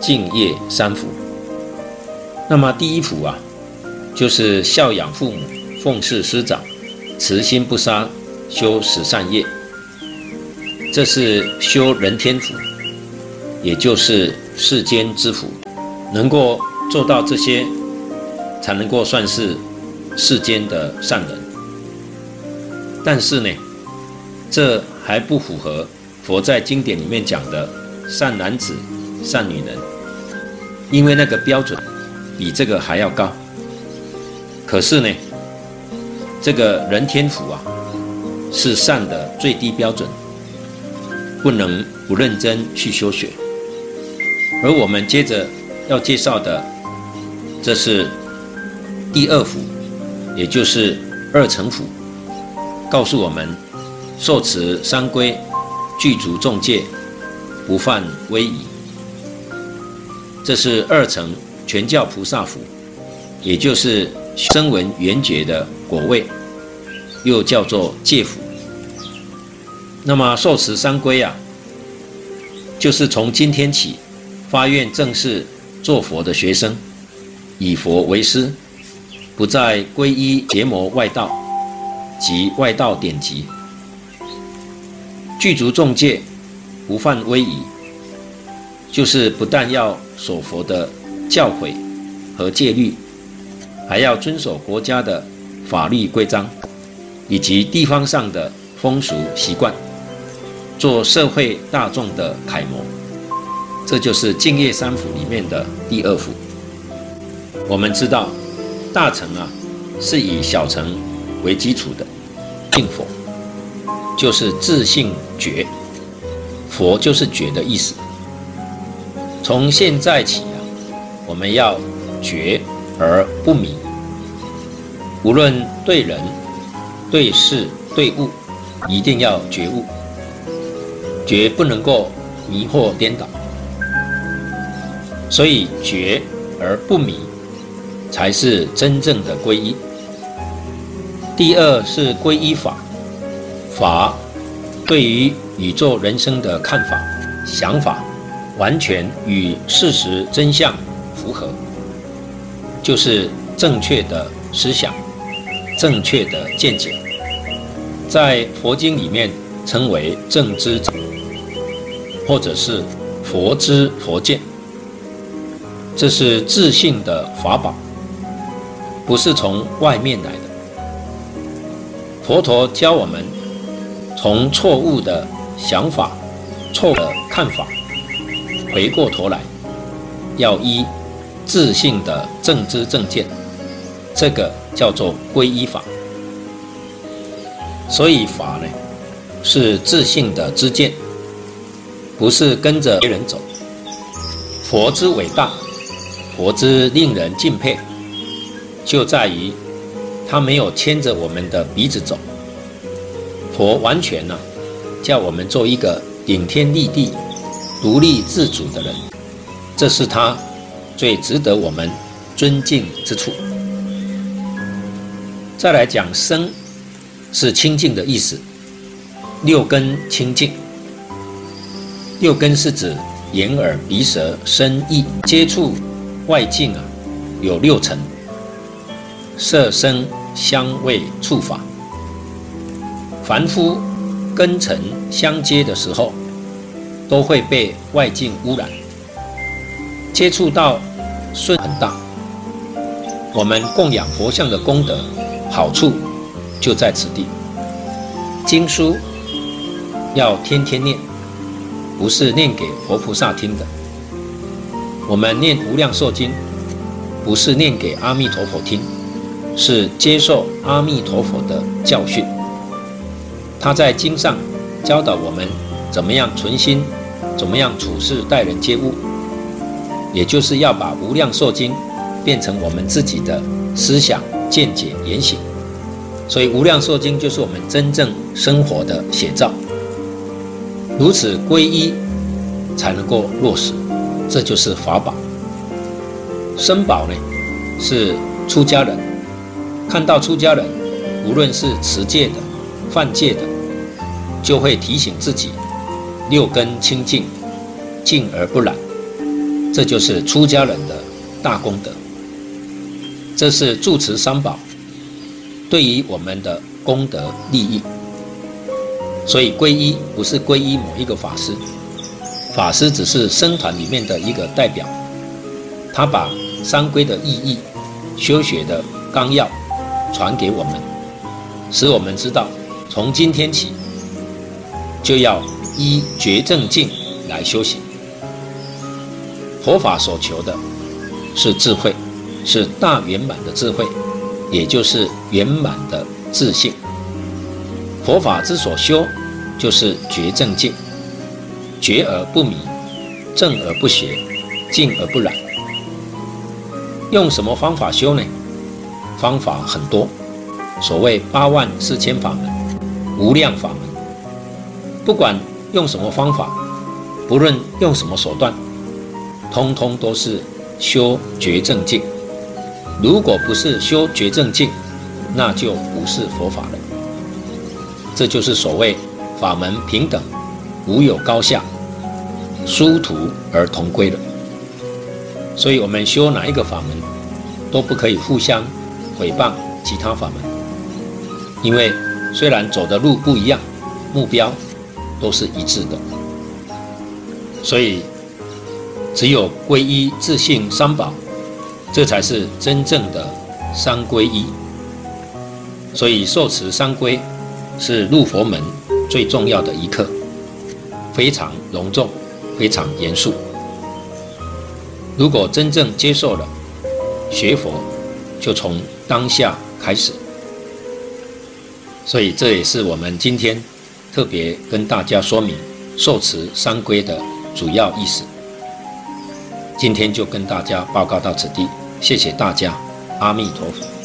敬业三福。那么第一福啊，就是孝养父母、奉事师长、慈心不杀、修十善业。这是修人天福，也就是世间之福。能够做到这些，才能够算是世间的善人。但是呢，这还不符合佛在经典里面讲的善男子、善女人，因为那个标准比这个还要高。可是呢，这个人天福啊，是善的最低标准，不能不认真去修学。而我们接着要介绍的，这是第二福，也就是二乘福，告诉我们受持三规，具足众戒，不犯威仪。这是二乘全教菩萨福，也就是声闻缘觉的果位，又叫做戒福。那么受持三归啊，就是从今天起发愿正式做佛的学生，以佛为师，不再皈依结魔外道及外道典籍，具足众戒，不犯威仪，就是不但要守佛的教诲和戒律，还要遵守国家的法律规章，以及地方上的风俗习惯。做社会大众的楷模，这就是敬业三福里面的第二福。我们知道，大乘啊是以小乘为基础的，敬佛就是自信觉，佛就是觉的意思。从现在起啊，我们要觉而不迷，无论对人、对事、对物，一定要觉悟。绝不能够迷惑颠倒，所以觉而不迷，才是真正的皈依。第二是皈依法，法对于宇宙人生的看法、想法，完全与事实真相符合，就是正确的思想、正确的见解，在佛经里面称为正知正。或者是佛知佛见，这是自信的法宝，不是从外面来的。佛陀教我们从错误的想法、错误的看法，回过头来要依自信的正知正见，这个叫做皈依法。所以法呢，是自信的知见。不是跟着别人走，佛之伟大，佛之令人敬佩，就在于他没有牵着我们的鼻子走。佛完全呢、叫我们做一个顶天立地、独立自主的人，这是他最值得我们尊敬之处。再来讲身，是清净的意思，六根清净。六根是指眼、耳、鼻、舌、身、意，接触外境啊，有六尘：色、声、香、味、触、法。凡夫根尘相接的时候，都会被外境污染，接触到顺很大。我们供养佛像的功德好处就在此地。经书要天天念。不是念给活菩萨听的，我们念无量寿经，不是念给阿弥陀佛听，是接受阿弥陀佛的教训。他在经上教导我们怎么样存心，怎么样处事待人接物，也就是要把无量寿经变成我们自己的思想见解言行。所以无量寿经就是我们真正生活的写照。如此皈依，才能够落实，这就是法宝。身宝呢，是出家人看到出家人，无论是持戒的、犯戒的，就会提醒自己六根清净，净而不染，这就是出家人的大功德。这是住持三宝对于我们的功德利益。所以皈依不是皈依某一个法师，法师只是僧团里面的一个代表，他把三皈的意义、修学的纲要传给我们，使我们知道，从今天起就要依觉正境来修行。佛法所求的是智慧，是大圆满的智慧，也就是圆满的自性。佛法之所修，就是觉正境，觉而不迷，正而不邪，净而不染。用什么方法修呢？方法很多，所谓八万四千法门，无量法门。不管用什么方法，不论用什么手段，通通都是修觉正境。如果不是修觉正境，那就不是佛法了。这就是所谓法门平等，无有高下，殊途而同归了。所以，我们修哪一个法门，都不可以互相诽谤其他法门，因为虽然走的路不一样，目标都是一致的。所以，只有皈依自信三宝，这才是真正的三皈依。所以，受持三皈。是入佛门最重要的一课，非常隆重，非常严肃。如果真正接受了学佛，就从当下开始。所以这也是我们今天特别跟大家说明受持三规的主要意思。今天就跟大家报告到此地，谢谢大家，阿弥陀佛。